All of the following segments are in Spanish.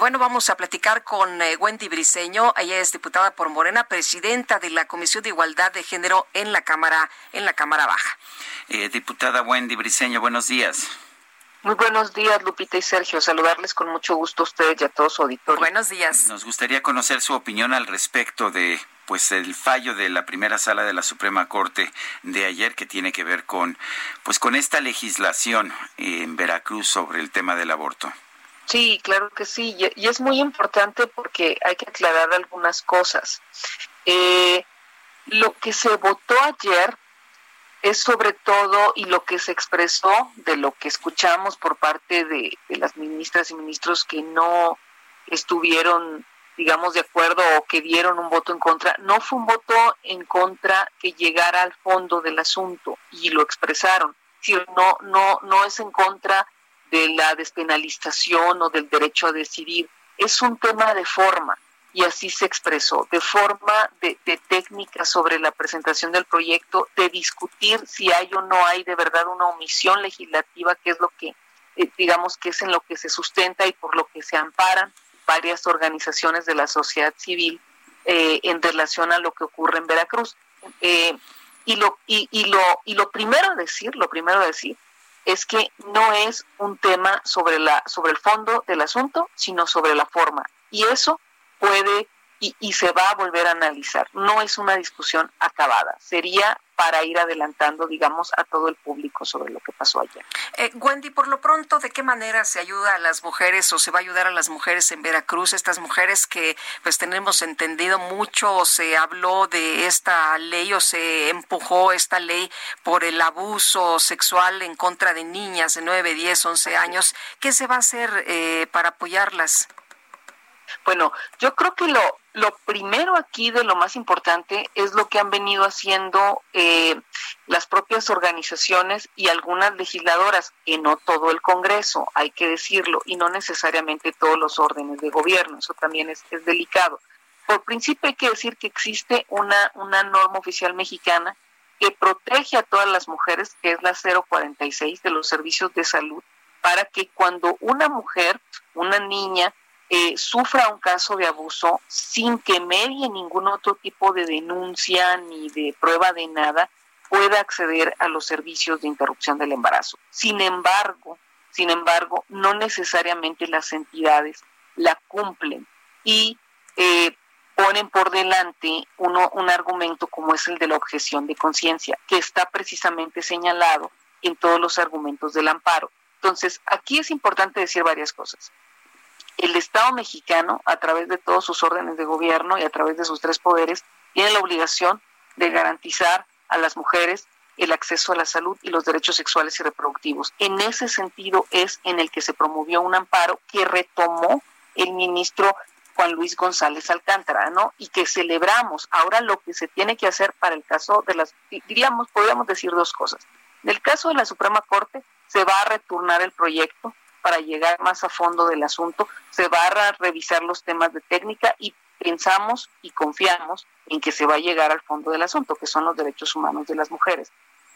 Bueno, vamos a platicar con eh, Wendy Briseño. Ella es diputada por Morena, presidenta de la Comisión de Igualdad de Género en la Cámara, en la Cámara Baja. Eh, diputada Wendy Briseño, buenos días. Muy buenos días, Lupita y Sergio. Saludarles con mucho gusto a ustedes y a todos su auditorio. Buenos días. Nos gustaría conocer su opinión al respecto de pues el fallo de la primera sala de la Suprema Corte de ayer que tiene que ver con pues con esta legislación en Veracruz sobre el tema del aborto. Sí, claro que sí, y es muy importante porque hay que aclarar algunas cosas. Eh, lo que se votó ayer es sobre todo y lo que se expresó de lo que escuchamos por parte de, de las ministras y ministros que no estuvieron digamos, de acuerdo o que dieron un voto en contra, no fue un voto en contra que llegara al fondo del asunto y lo expresaron. no, no, no es en contra de la despenalización o del derecho a decidir, es un tema de forma y así se expresó, de forma de, de técnica sobre la presentación del proyecto, de discutir si hay o no hay de verdad una omisión legislativa, que es lo que, eh, digamos, que es en lo que se sustenta y por lo que se amparan varias organizaciones de la sociedad civil eh, en relación a lo que ocurre en Veracruz. Eh, y, lo, y, y, lo, y lo primero a decir, lo primero a decir, es que no es un tema sobre, la, sobre el fondo del asunto, sino sobre la forma. Y eso puede y, y, se va a volver a analizar. No es una discusión acabada. Sería para ir adelantando, digamos, a todo el público sobre lo que pasó ayer. Eh, Wendy, por lo pronto, ¿de qué manera se ayuda a las mujeres o se va a ayudar a las mujeres en Veracruz? Estas mujeres que, pues, tenemos entendido mucho, se habló de esta ley o se empujó esta ley por el abuso sexual en contra de niñas de 9, 10, 11 años. ¿Qué se va a hacer eh, para apoyarlas? Bueno, yo creo que lo, lo primero aquí de lo más importante es lo que han venido haciendo eh, las propias organizaciones y algunas legisladoras, que no todo el Congreso, hay que decirlo, y no necesariamente todos los órdenes de gobierno, eso también es, delicado. Por principio hay que decir que existe una, una norma oficial mexicana que protege a todas las mujeres, que es la 046 de los servicios de salud, para que cuando una mujer, una niña, sufra un caso de abuso sin que medie ningún otro tipo de denuncia ni de prueba de nada, pueda acceder a los servicios de interrupción del embarazo. Sin embargo, sin embargo, no necesariamente las entidades la cumplen y eh, ponen por delante uno, un argumento como es el de la objeción de conciencia, que está precisamente señalado en todos los argumentos del amparo. Entonces, aquí es importante decir varias cosas el Estado mexicano, a través de todos sus órdenes de gobierno y a través de sus tres poderes, tiene la obligación de garantizar a las mujeres el acceso a la salud y los derechos sexuales y reproductivos. En ese sentido es en el que se promovió un amparo que retomó el ministro Juan Luis González Alcántara, ¿no? Y que celebramos. Ahora lo que se tiene que hacer para el caso de las, diríamos, podríamos decir dos cosas. En el caso de la Suprema Corte, se va a retornar el proyecto para llegar más a fondo del asunto, se va a revisar los temas de técnica y pensamos y confiamos en que se va a llegar al fondo del asunto, que son los derechos humanos de las mujeres.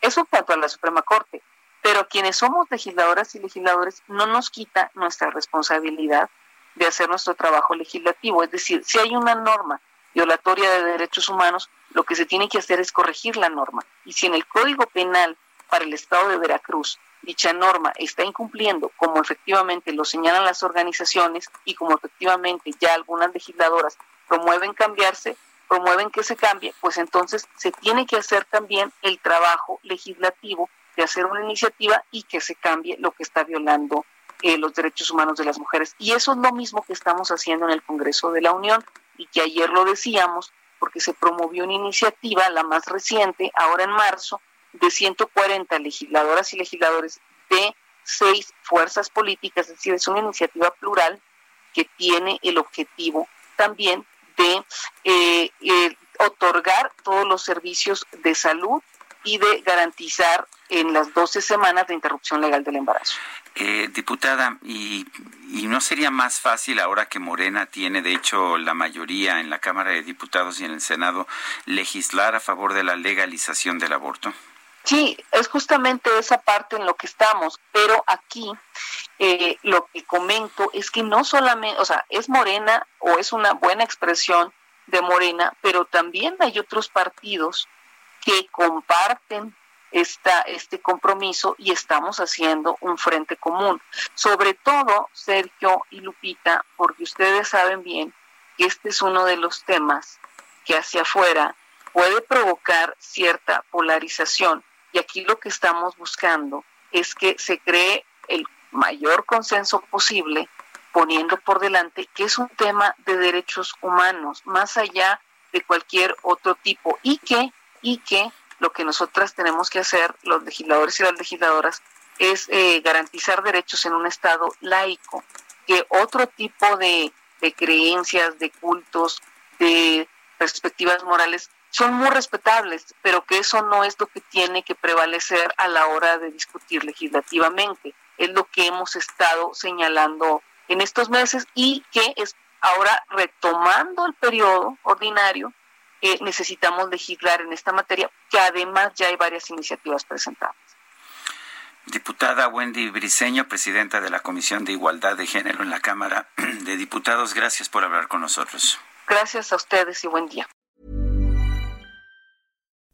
Eso cuanto a la Suprema Corte, pero quienes somos legisladoras y legisladores no nos quita nuestra responsabilidad de hacer nuestro trabajo legislativo. Es decir, si hay una norma violatoria de derechos humanos, lo que se tiene que hacer es corregir la norma. Y si en el Código Penal para el Estado de Veracruz dicha norma está incumpliendo, como efectivamente lo señalan las organizaciones y como efectivamente ya algunas legisladoras promueven cambiarse, promueven que se cambie, pues entonces se tiene que hacer también el trabajo legislativo de hacer una iniciativa y que se cambie lo que está violando eh, los derechos humanos de las mujeres. Y eso es lo mismo que estamos haciendo en el Congreso de la Unión y que ayer lo decíamos porque se promovió una iniciativa, la más reciente, ahora en marzo, de 140 legisladoras y legisladores de seis fuerzas políticas, es decir, es una iniciativa plural que tiene el objetivo también de eh, eh, otorgar todos los servicios de salud y de garantizar en las 12 semanas de interrupción legal del embarazo. Eh, diputada, y, ¿y no sería más fácil ahora que Morena tiene, de hecho, la mayoría en la Cámara de Diputados y en el Senado, legislar a favor de la legalización del aborto? Sí, es justamente esa parte en lo que estamos, pero aquí eh, lo que comento es que no solamente, o sea, es Morena o es una buena expresión de Morena, pero también hay otros partidos que comparten esta, este compromiso y estamos haciendo un frente común. Sobre todo, Sergio y Lupita, porque ustedes saben bien que este es uno de los temas que hacia afuera puede provocar cierta polarización y aquí lo que estamos buscando es que se cree el mayor consenso posible, poniendo por delante que es un tema de derechos humanos, más allá de cualquier otro tipo, y que, y que lo que nosotras tenemos que hacer, los legisladores y las legisladoras, es eh, garantizar derechos en un Estado laico, que otro tipo de, de creencias, de cultos, de perspectivas morales son muy respetables, pero que eso no es lo que tiene que prevalecer a la hora de discutir legislativamente. Es lo que hemos estado señalando en estos meses y que es ahora retomando el periodo ordinario, eh, necesitamos legislar en esta materia, que además ya hay varias iniciativas presentadas. Diputada Wendy Briceño, presidenta de la Comisión de Igualdad de Género en la Cámara de Diputados, gracias por hablar con nosotros. Gracias a ustedes y buen día.